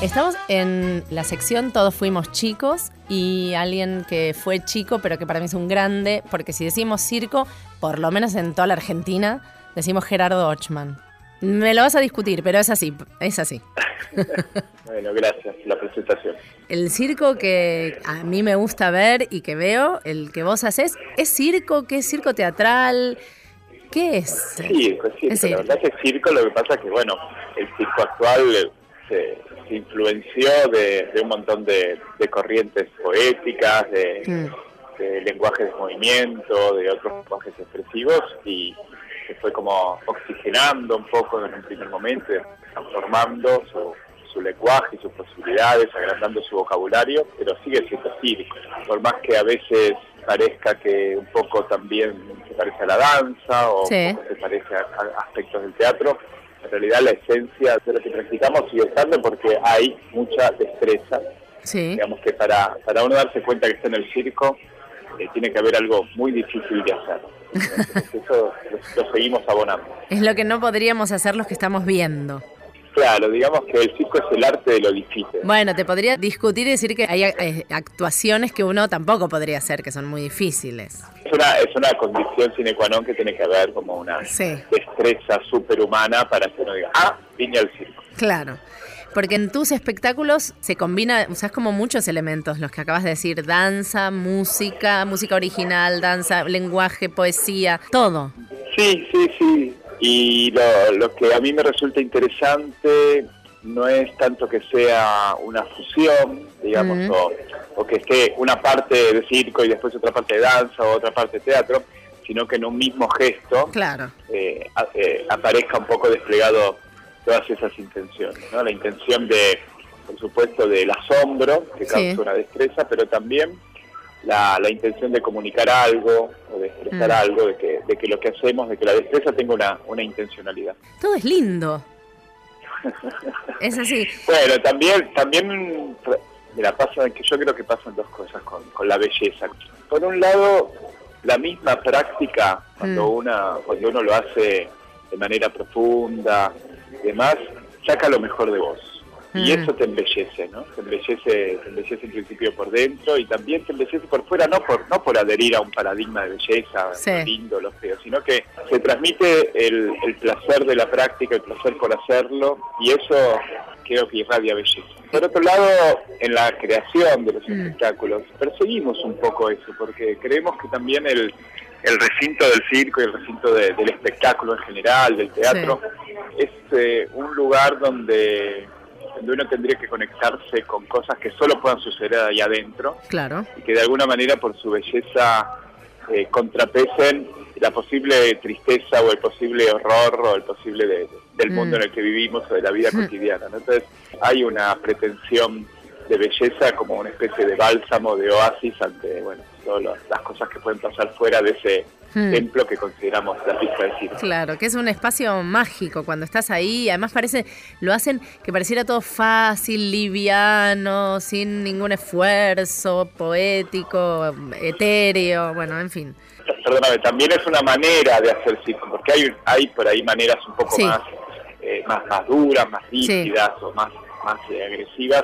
Estamos en la sección Todos fuimos chicos y alguien que fue chico pero que para mí es un grande, porque si decimos circo, por lo menos en toda la Argentina, decimos Gerardo Ochman. Me lo vas a discutir, pero es así, es así. [LAUGHS] Bueno, gracias la presentación. El circo que a mí me gusta ver y que veo, el que vos haces, ¿es circo? ¿Qué es circo teatral? ¿Qué es? Circo, es circo. Es La verdad que es circo, lo que pasa es que, bueno, el circo actual eh, se, se influenció de, de un montón de, de corrientes poéticas, de, Mm. de lenguajes de movimiento, de otros lenguajes expresivos y se fue como oxigenando un poco en un primer momento, transformando su, su lenguaje y sus posibilidades, agrandando su vocabulario, pero sigue siendo circo. Por más que a veces parezca que un poco también se parece a la danza o Sí. un poco se parece a, a aspectos del teatro, en realidad la esencia de lo que practicamos sigue estando porque hay mucha destreza Sí. digamos que para, para uno darse cuenta que está en el circo eh, tiene que haber algo muy difícil de hacer. [LAUGHS] Entonces, eso lo, lo seguimos abonando. Es lo que no podríamos hacer los que estamos viendo. Claro, digamos que el circo es el arte de lo difícil. Bueno, te podría discutir y decir que hay eh, actuaciones que uno tampoco podría hacer, que son muy difíciles. Es una, es una condición sine qua non que tiene que haber como una Sí. destreza superhumana para que uno diga, ah, vine al circo. Claro. Porque en tus espectáculos se combina, usas como muchos elementos, los que acabas de decir, danza, música, música original, danza, lenguaje, poesía, todo. Sí, sí, sí. Y lo, lo que a mí me resulta interesante no es tanto que sea una fusión, digamos, Ujú. o, o que esté una parte de circo y después otra parte de danza o otra parte de teatro, sino que en un mismo gesto Claro. eh, a- eh, aparezca un poco desplegado todas esas intenciones. ¿no? La intención de, por supuesto, del asombro, que causa Sí. una destreza, pero también la, la intención de comunicar algo o de expresar Mm. algo, de que, de que lo que hacemos, de que la destreza tenga una, una intencionalidad. Todo es lindo. Es así. [LAUGHS] Bueno, también, también, mira, pasa que yo creo que pasan dos cosas con, con la belleza. Por un lado, la misma práctica, cuando, Mm. una, cuando uno lo hace de manera profunda y demás, saca lo mejor de vos. Y Mm. eso te embellece, ¿no? Te embellece, te embellece en principio por dentro y también te embellece por fuera, no por, no por adherir a un paradigma de belleza, Sí. lo lindo, lo feo, sino que se transmite el, el placer de la práctica, el placer por hacerlo, y eso creo que irradia belleza. Por otro lado, en la creación de los espectáculos, perseguimos un poco eso, porque creemos que también el, el recinto del circo y el recinto de- del espectáculo en general, del teatro, es eh, un lugar donde, donde uno tendría que conectarse con cosas que solo puedan suceder ahí adentro Claro. y que de alguna manera por su belleza eh, contrapesen la posible tristeza o el posible horror o el posible de- del Mm. mundo en el que vivimos o de la vida Mm. cotidiana. ¿no? Entonces hay una pretensión de belleza como una especie de bálsamo, de oasis ante bueno, todas las- cosas que pueden pasar fuera de ese Mm. templo que consideramos la pista de circo. Claro, que es un espacio mágico cuando estás ahí. Además parece, lo hacen que pareciera todo fácil, liviano, sin ningún esfuerzo, poético, etéreo, bueno, en fin. Perdóname, también es una manera de hacer circo, porque hay, hay por ahí maneras un poco Sí. más, eh, más más duras, más rígidas o más, más eh, agresivas.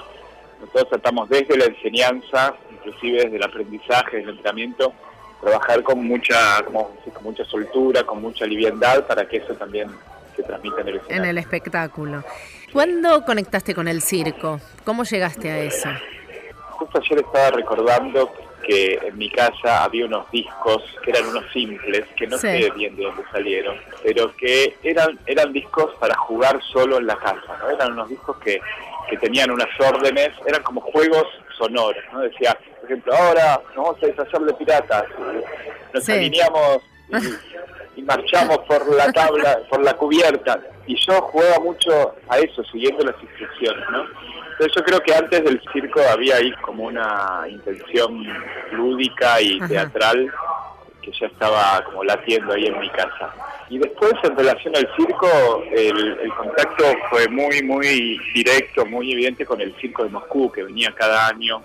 Nosotros tratamos desde la enseñanza, inclusive desde el aprendizaje, desde el entrenamiento, trabajar con mucha, como, con mucha soltura, con mucha liviandad, para que eso también se transmita en el En escenario. el espectáculo. ¿Cuándo conectaste con el circo? ¿Cómo llegaste a eso? Justo ayer estaba recordando que en mi casa había unos discos que eran unos simples, que no Sí. sé bien de dónde salieron, pero que eran, eran discos para jugar solo en la casa, ¿no? Eran unos discos que, que tenían unas órdenes, eran como juegos sonoros, ¿no? Decía, por ejemplo, ahora nos vamos a disfrazar de piratas, nos Sí. alineamos y, y marchamos por la tabla, por la cubierta, y yo jugaba mucho a eso, siguiendo las instrucciones, ¿no? Entonces yo creo que antes del circo había ahí como una intención lúdica y Ajá. teatral que ya estaba como latiendo ahí en mi casa. Y después en relación al circo, el, el contacto fue muy, muy directo, muy evidente con el circo de Moscú, que venía cada año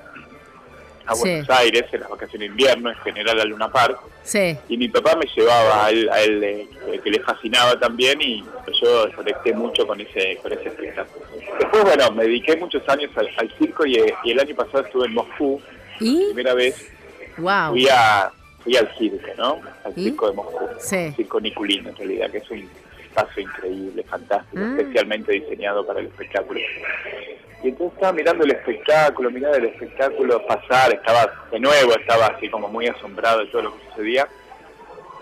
a Sí. Buenos Aires en las vacaciones de invierno, en general a Luna Park. Sí. Y mi papá me llevaba a él, a él eh, que le fascinaba también y yo conecté mucho con ese, con ese espectáculo. Después, bueno, me dediqué muchos años al, al circo y, eh, y el año pasado estuve en Moscú. ¿Y? Primera vez Wow. fui, a, fui al circo, ¿no? Al ¿Y? circo de Moscú. Sí. Circo Niculino, en realidad, que es un espacio increíble, fantástico, Mm. especialmente diseñado para el espectáculo. Y entonces estaba mirando el espectáculo, mirando el espectáculo pasar, estaba de nuevo, estaba así como muy asombrado de todo lo que sucedía.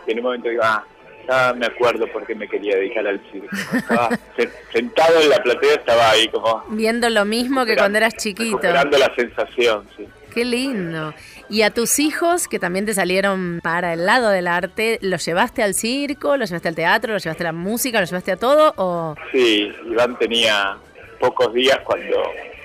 Y en un momento digo, ah, ya me acuerdo por qué me quería dedicar al circo. Estaba [LAUGHS] se- sentado en la platea, estaba ahí como Viendo lo mismo que cuando eras chiquito. recuperando la sensación, sí. Qué lindo. ¿Y a tus hijos que también te salieron para el lado del arte, los llevaste al circo, los llevaste al teatro, los llevaste a la música, los llevaste a todo o Sí, Iván tenía pocos días cuando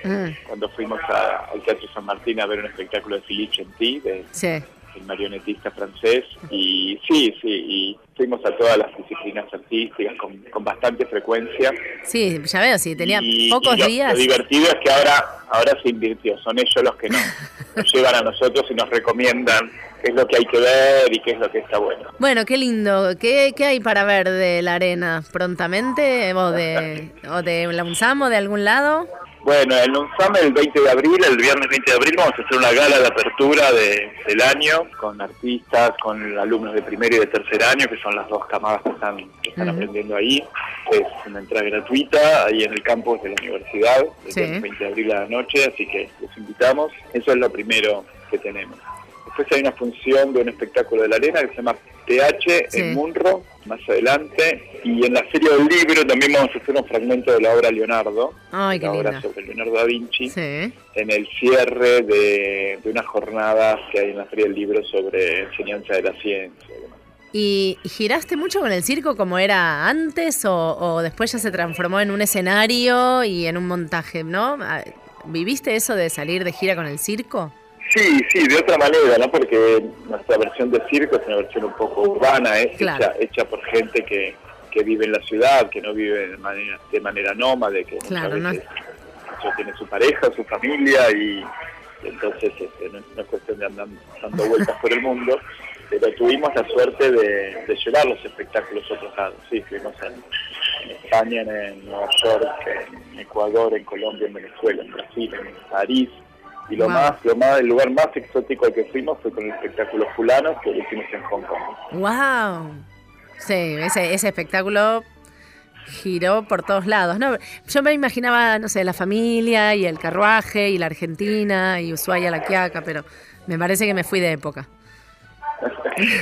Mm, cuando fuimos a- al Teatro San Martín a ver un espectáculo de Philippe Gentil, de, sí. El marionetista francés, y sí, sí, y fuimos a todas las disciplinas artísticas con, con bastante frecuencia. Sí, ya veo, sí, tenía Y- pocos y lo, días. Lo divertido es que ahora, ahora se invirtió, son ellos los que nos, [LAUGHS] nos llevan a nosotros y nos recomiendan qué es lo que hay que ver y qué es lo que está bueno. Bueno, qué lindo. ¿Qué, qué hay para ver de la arena prontamente? ¿O de, o de la UNSAM o de algún lado? Bueno, en UNSAM el 20 de abril, el viernes 20 de abril, vamos a hacer una gala de apertura de- del año con artistas, con alumnos de primer y de tercer año, que son las dos camadas que están, que están aprendiendo ahí. Es una entrada gratuita ahí en el campus de la universidad, el Sí. viernes 20 de abril a la noche, así que los invitamos. Eso es lo primero que tenemos. Después hay una función de un espectáculo de la arena que se llama TH Sí. en Munro, más adelante. Y en la Feria del Libro también vamos a hacer un fragmento de la obra Leonardo, Ay, qué la obra sobre Leonardo da Vinci, Sí. en el cierre de, de unas jornadas que hay en la Feria del Libro sobre enseñanza de la ciencia. ¿Y giraste mucho con el circo como era antes o, o después ya se transformó en un escenario y en un montaje, ¿no? Ah, ¿Viviste eso de salir de gira con el circo? Sí, sí, de otra manera, ¿no? Porque nuestra versión de circo es una versión un poco urbana, es Claro. hecha, hecha por gente que, que vive en la ciudad, que no vive de manera, de manera nómade, que Claro, no tiene su pareja, su familia y, entonces este, no, es, cuestión de andar dando vueltas por el mundo, pero tuvimos la suerte de, de llevar los espectáculos a otros lados. Sí, fuimos en, en España, en, en Nueva York, en Ecuador, en Colombia, en Venezuela, en Brasil, en París. Y lo Wow. más, lo más, el lugar más exótico al que fuimos fue con el espectáculo Fulano, que lo hicimos en Hong Kong. ¡Wow! Sí, ese, ese espectáculo giró por todos lados. ¿no? Yo me imaginaba, no sé, la familia y el carruaje y la Argentina y Ushuaia, la Quiaca, pero me parece que me fui de época. [LAUGHS]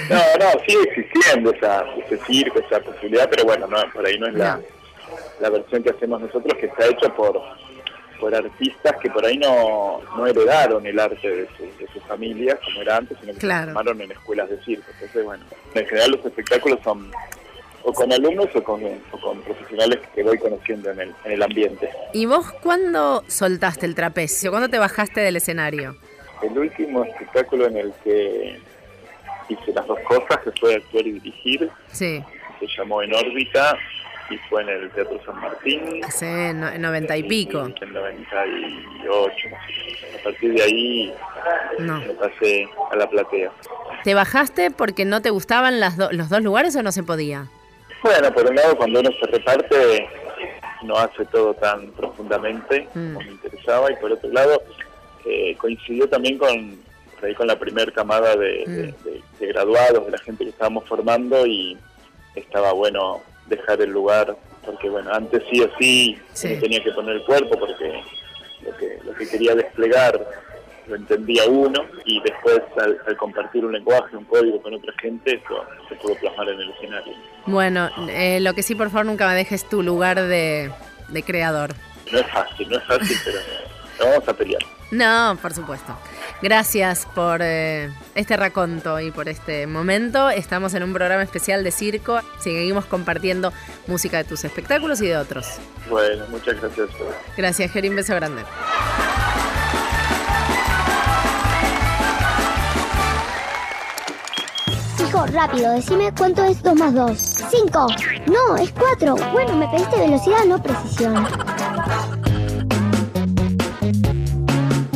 no, no, sigue existiendo esa, ese circo, esa posibilidad, pero bueno, no, por ahí no es la, la versión que hacemos nosotros, que está hecha por, por artistas que por ahí no, no heredaron el arte de, su- de sus familias como era antes, sino que Claro. se formaron en escuelas de circo. Entonces, bueno, en general los espectáculos son o con alumnos o con, o con profesionales que voy conociendo en el, en el ambiente. ¿Y vos cuándo soltaste el trapecio? ¿Cuándo te bajaste del escenario? El último espectáculo en el que hice las dos cosas, que fue actuar y dirigir, Sí, se llamó En órbita y fue en el Teatro San Martín hace no- 90 y pico. en 98. más o menos. A partir de ahí No. me pasé a la platea. ¿Te bajaste porque no te gustaban las do- los dos lugares o no se podía? Bueno, por un lado, cuando uno se reparte, no hace todo tan profundamente como me interesaba, y por otro lado, eh, coincidió también con, por ahí con la primera camada de, de- de- de graduados, de la gente que estábamos formando, y estaba bueno dejar el lugar, porque bueno, antes sí o sí, Sí. tenía que poner el cuerpo, porque lo que, lo que quería desplegar lo entendía uno, y después al, al compartir un lenguaje, un código con otra gente, eso se pudo plasmar en el escenario. Bueno, eh, lo que sí, por favor, nunca me dejes tu lugar de, de creador. No es fácil, no es fácil, pero lo vamos a pelear. No, por supuesto. Gracias por eh, este raconto y por este momento. Estamos en un programa especial de circo. Seguimos compartiendo música de tus espectáculos y de otros. Bueno, muchas gracias. Gracias, Geri. Un beso grande. Hijo, rápido, decime cuánto es 2 más 2. 5. No, es 4. Bueno, me pediste velocidad, no precisión.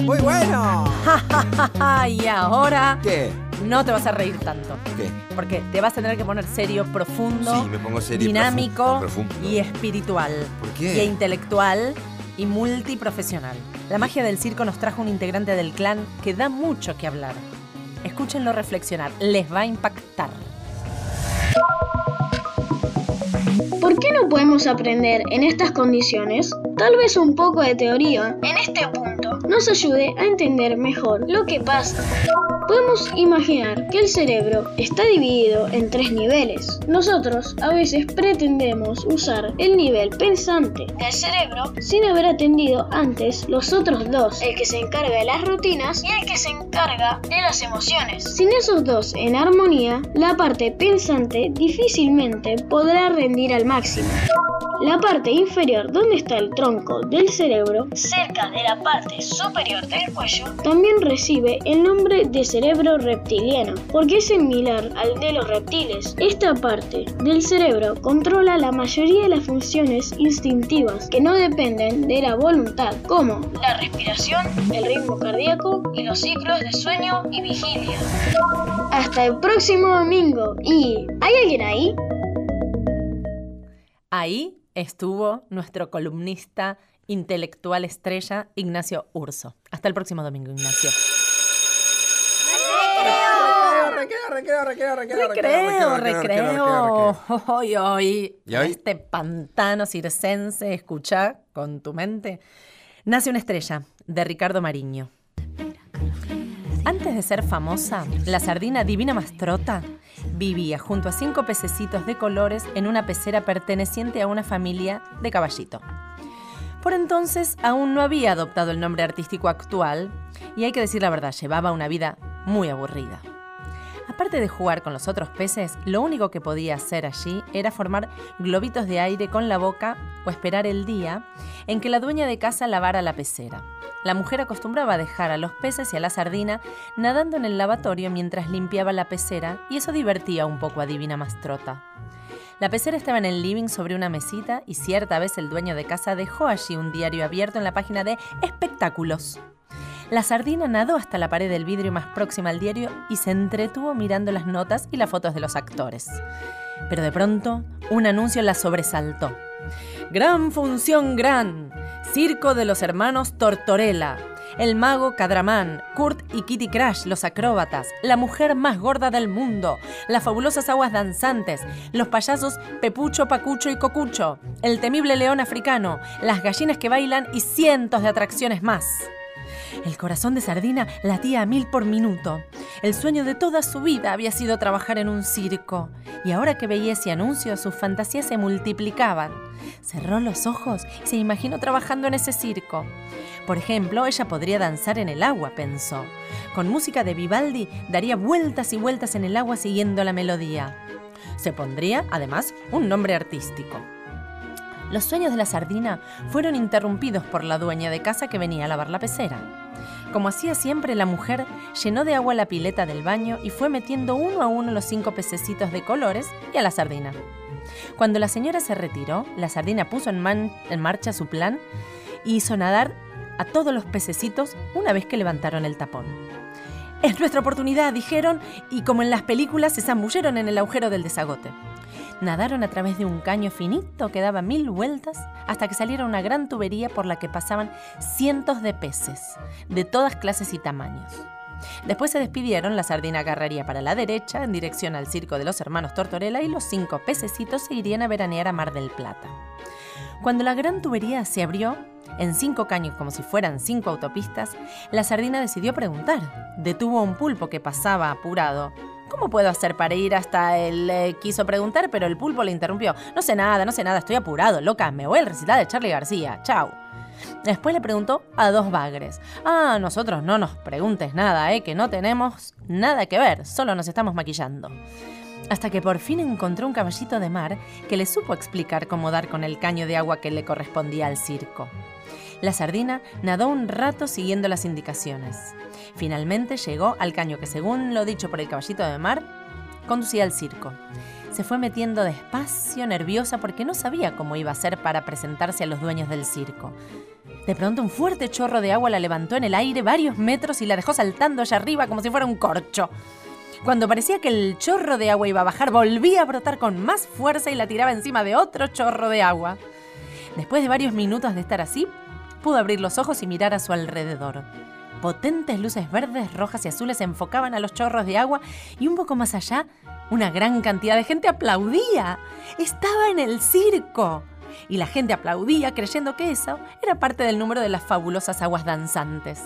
Muy bueno. [LAUGHS] y ahora ¿Qué? no te vas a reír tanto. ¿Qué? Porque te vas a tener que poner serio, profundo, Sí, me pongo serio y dinámico profundo, profundo. y espiritual. ¿Por qué? Y intelectual y multiprofesional. La magia del circo nos trajo un integrante del clan que da mucho que hablar. Escúchenlo reflexionar, les va a impactar. ¿Por qué no podemos aprender en estas condiciones? Tal vez un poco de teoría en este punto nos ayude a entender mejor lo que pasa. Podemos imaginar que el cerebro está dividido en tres niveles. Nosotros a veces pretendemos usar el nivel pensante del cerebro sin haber atendido antes los otros dos, el que se encarga de las rutinas y el que se encarga de las emociones. Sin esos dos en armonía, la parte pensante difícilmente podrá rendir al máximo. La parte inferior, donde está el tronco del cerebro, cerca de la parte superior del cuello, también recibe el nombre de cerebro reptiliano, porque es similar al de los reptiles. Esta parte del cerebro controla la mayoría de las funciones instintivas que no dependen de la voluntad, como la respiración, el ritmo cardíaco y los ciclos de sueño y vigilia. Hasta el próximo domingo. ¿Y hay alguien ahí? Ahí estuvo nuestro columnista intelectual estrella, Ignacio Urso. Hasta el próximo domingo, Ignacio. Recreo, recreo, recreo, recreo, Recreo, recreo. Hoy, hoy, ¿Y hoy? este pantano circense, escucha con tu mente. Nace una estrella, de Ricardo Mariño. Antes de ser famosa, la sardina Divina Mastrota vivía junto a cinco pececitos de colores en una pecera perteneciente a una familia de caballito. Por entonces aún no había adoptado el nombre artístico actual y hay que decir la verdad, llevaba una vida muy aburrida. Aparte de jugar con los otros peces, lo único que podía hacer allí era formar globitos de aire con la boca o esperar el día en que la dueña de casa lavara la pecera. La mujer acostumbraba a dejar a los peces y a la sardina nadando en el lavatorio mientras limpiaba la pecera y eso divertía un poco a Divina Mastrota. La pecera estaba en el living sobre una mesita y cierta vez el dueño de casa dejó allí un diario abierto en la página de espectáculos. La sardina nadó hasta la pared del vidrio más próxima al diario y se entretuvo mirando las notas y las fotos de los actores. Pero de pronto, un anuncio la sobresaltó. Gran función gran. Circo de los hermanos Tortorella. El mago Cadramán, Kurt y Kitty Crash, los acróbatas, la mujer más gorda del mundo, las fabulosas aguas danzantes, los payasos Pepucho, Pacucho y Cocucho, el temible león africano, las gallinas que bailan y cientos de atracciones más. El corazón de Sardina latía a mil por minuto. El sueño de toda su vida había sido trabajar en un circo. Y ahora que veía ese anuncio, sus fantasías se multiplicaban. Cerró los ojos y se imaginó trabajando en ese circo. Por ejemplo, ella podría danzar en el agua, pensó. Con música de Vivaldi daría vueltas y vueltas en el agua siguiendo la melodía. Se pondría, además, un nombre artístico. Los sueños de la sardina fueron interrumpidos por la dueña de casa que venía a lavar la pecera. Como hacía siempre, la mujer llenó de agua la pileta del baño y fue metiendo uno a uno los cinco pececitos de colores y a la sardina. Cuando la señora se retiró, la sardina puso en, marcha su plan y hizo nadar a todos los pececitos una vez que levantaron el tapón. Es nuestra oportunidad, dijeron, y como en las películas se zambulleron en el agujero del desagote. Nadaron a través de un caño finito que daba mil vueltas hasta que saliera una gran tubería por la que pasaban cientos de peces, de todas clases y tamaños. Después se despidieron, la sardina agarraría para la derecha en dirección al circo de los hermanos Tortorella y los cinco pececitos se irían a veranear a Mar del Plata. Cuando la gran tubería se abrió, en cinco caños como si fueran cinco autopistas, la sardina decidió preguntar. Detuvo a un pulpo que pasaba apurado. ¿Cómo puedo hacer para ir hasta él? Eh, quiso preguntar, pero el pulpo le interrumpió. No sé nada, no sé nada, estoy apurado, loca, me voy al recital de Charlie García. Chao. Después le preguntó a dos bagres. Ah, nosotros no nos preguntes nada, ¿eh? Que no tenemos nada que ver, solo nos estamos maquillando. Hasta que por fin encontró un caballito de mar que le supo explicar cómo dar con el caño de agua que le correspondía al circo. La sardina nadó un rato siguiendo las indicaciones. Finalmente llegó al caño que, según lo dicho por el caballito de mar, conducía al circo. Se fue metiendo despacio, nerviosa, porque no sabía cómo iba a hacer para presentarse a los dueños del circo. De pronto un fuerte chorro de agua la levantó en el aire varios metros y la dejó saltando allá arriba como si fuera un corcho. Cuando parecía que el chorro de agua iba a bajar, volvía a brotar con más fuerza y la tiraba encima de otro chorro de agua. Después de varios minutos de estar así, pudo abrir los ojos y mirar a su alrededor. Potentes luces verdes, rojas y azules enfocaban a los chorros de agua y un poco más allá, una gran cantidad de gente aplaudía. Estaba en el circo. Y la gente aplaudía creyendo que eso era parte del número de las fabulosas aguas danzantes.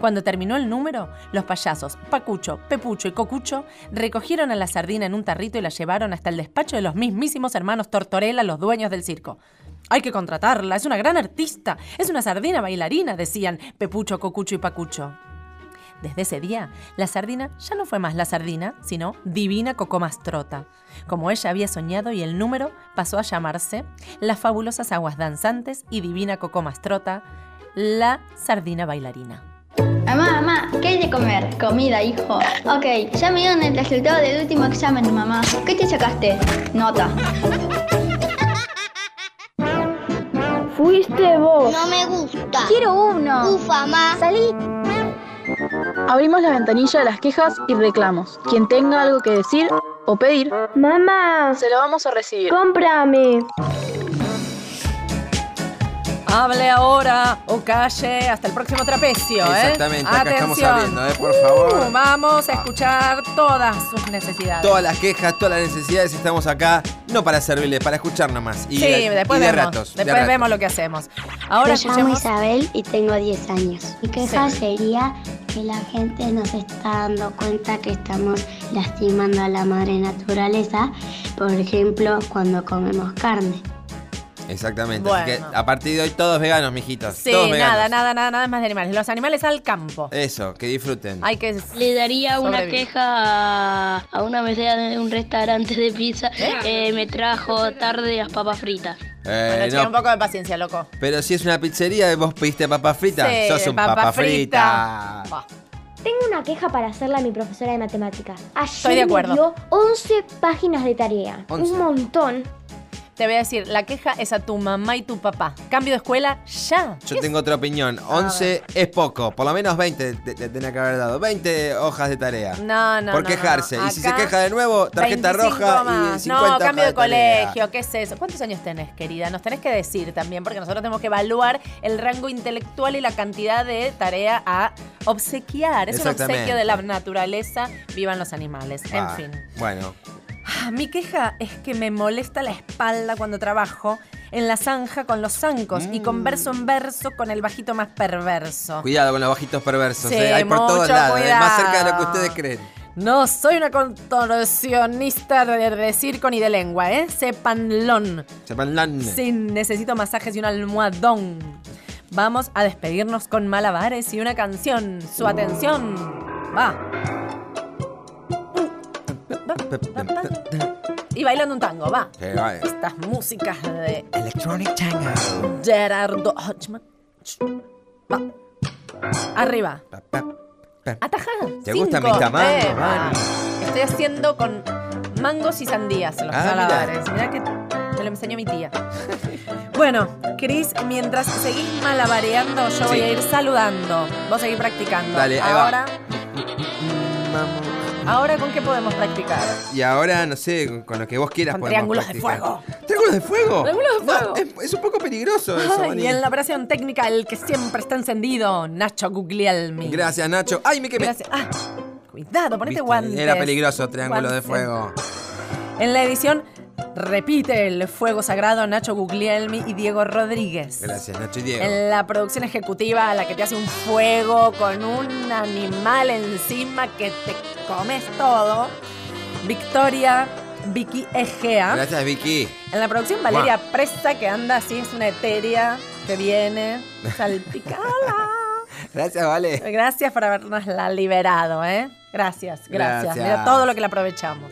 Cuando terminó el número, los payasos Pacucho, Pepucho y Cocucho recogieron a la sardina en un tarrito y la llevaron hasta el despacho de los mismísimos hermanos Tortorella, los dueños del circo. Hay que contratarla, es una gran artista, es una sardina bailarina, decían Pepucho, Cocucho y Pacucho. Desde ese día, la sardina ya no fue más la sardina, sino Divina Cocomastrota, como ella había soñado y el número pasó a llamarse Las fabulosas aguas danzantes y Divina Cocomastrota, la sardina bailarina. Mamá, mamá, ¿qué hay de comer? Comida, hijo. Ok, ya me dieron el resultado del último examen, mamá. ¿Qué te sacaste? Nota. Fuiste vos. No me gusta. Quiero uno. Ufa, ma. Salí. Abrimos la ventanilla de las quejas y reclamos. Quien tenga algo que decir o pedir, Mamá, se lo vamos a recibir. cómprame. Hable ahora o calle hasta el próximo trapecio, ¿eh? Exactamente, acá estamos Atención. abriendo, ¿eh? Por favor. Uh, vamos a escuchar todas sus necesidades. Todas las quejas, todas las necesidades, estamos acá, no para servirle, para escuchar nomás. Y, sí, de- después y de vemos. ratos. de después ratos. vemos lo que hacemos. Ahora Me llamo escuchemos. Isabel y tengo 10 años. Mi queja Sí. sería que la gente no se está dando cuenta que estamos lastimando a la madre naturaleza, por ejemplo, cuando comemos carne. Exactamente. Así Bueno. que a partir de hoy todos veganos, mijitos. Sí, todos veganos. nada, nada, nada, nada más de animales. Los animales al campo. Eso, que disfruten. Hay que. Le daría una queja a, una mesera de un restaurante de pizza. Eh, me trajo tarde las papas fritas. Eh, Bueno, no, un poco de paciencia, loco. Pero si es una pizzería y vos pediste papas fritas, Sí, sos un papa papa, frita. frita. Tengo una queja para hacerle a mi profesora de matemáticas. Ayer Estoy de acuerdo. me dio 11 páginas de tarea. 11. Un montón. Te voy a decir, la queja es a tu mamá y tu papá. Cambio de escuela ya. Yo tengo otra opinión. 11 es poco. Por lo menos 20 te, te tenía que haber dado. 20 hojas de tarea. No, no. Por no, quejarse. no. Y si se queja de nuevo, tarjeta 25 roja más. y 50 No, cambio de tarea. colegio, ¿qué es eso? ¿Cuántos años tenés, querida? Nos tenés que decir también, porque nosotros tenemos que evaluar el rango intelectual y la cantidad de tarea a obsequiar. Es un obsequio de la naturaleza, vivan los animales. En fin. Bueno. Ah, Mi queja es que me molesta la espalda cuando trabajo en la zanja con los zancos y converso en verso con el bajito más perverso. Cuidado con los bajitos perversos, Sí, eh, hay por todos lados, eh, más cerca de lo que ustedes creen. No soy una contorsionista de, de circo ni de lengua, ¿eh? Sépanlo. Sepan Sí, necesito masajes y un almohadón. Vamos a despedirnos con malabares y una canción. Su atención. Va. Y bailando un tango, va. Eh. Estas músicas de Electronic Tango. Gerardo Hodgman. Va. Arriba. Atajá. ¿Te gustan Cinco. Eh, va. Mari? Estoy haciendo con mangos y sandías los Ah, malabares. Mirá que me lo enseñó mi tía. Bueno, Cris, mientras seguís malabareando, yo voy Sí. a ir saludando. Vos seguís practicando. Dale, ahí va. ahora, ahora, ¿con qué podemos practicar? Y ahora, no sé, con, con lo que vos quieras Con podemos triángulos de fuego. ¿Triángulos de fuego? Triángulos de No, fuego. es, es un poco peligroso eso, Ay, y en la operación técnica, el que siempre está encendido, Nacho Guglielmi. Gracias, Nacho. ¡Ay, me quemé! Gracias. Ah, cuidado, ponete Viste, guantes. Era peligroso, triángulo de fuego. En la edición repite el fuego sagrado Nacho Guglielmi y Diego Rodríguez. Gracias, Nacho y Diego. En la producción ejecutiva, la que te hace un fuego con un animal encima que te comes todo. Victoria Vicky Egea. Gracias, Vicky. En la producción, Valeria Presa, que anda así, es una eteria que viene salpicada. [LAUGHS] Gracias, Vale. Gracias por habernos la liberado, ¿eh? Gracias, gracias. Gracias. Mira todo lo que le aprovechamos.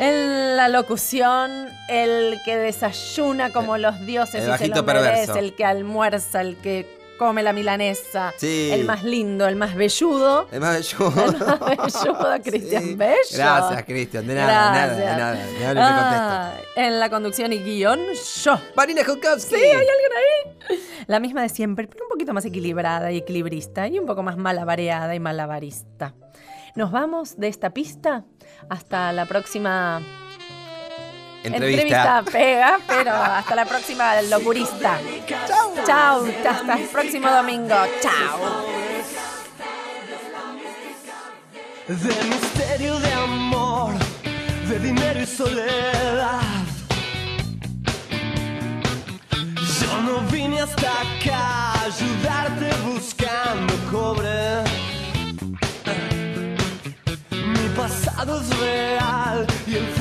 En la locución, el que desayuna como los dioses el y se lo merece, el que almuerza, el que come la milanesa, Sí. el más lindo, el más velludo. Es más bello. El más velludo, [LAUGHS] [LAUGHS] Cristian Bello. Gracias, Cristian. De nada, Gracias. de nada, de nada. De. Ah, en la conducción y guion, yo. Marina Jukowski. Sí, hay alguien ahí. La misma de siempre, pero un poquito más equilibrada y equilibrista y un poco más malabareada y malabarista. Nos vamos de esta pista hasta la próxima Entrevista. pega, pero hasta la próxima locurista. Chao. Chao, hasta el próximo domingo. Chao. De misterio de amor, de dinero y soledad. Yo no vine hasta acá a ayudarte buscando cobre. Real y el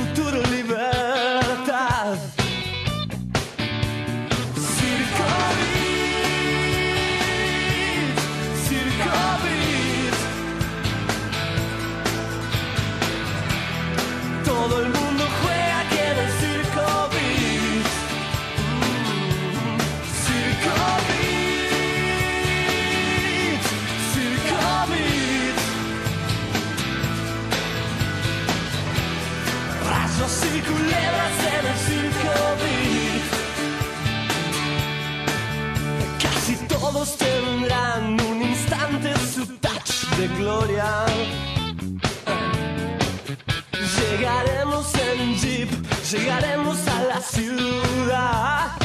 llegaremos a la ciudad.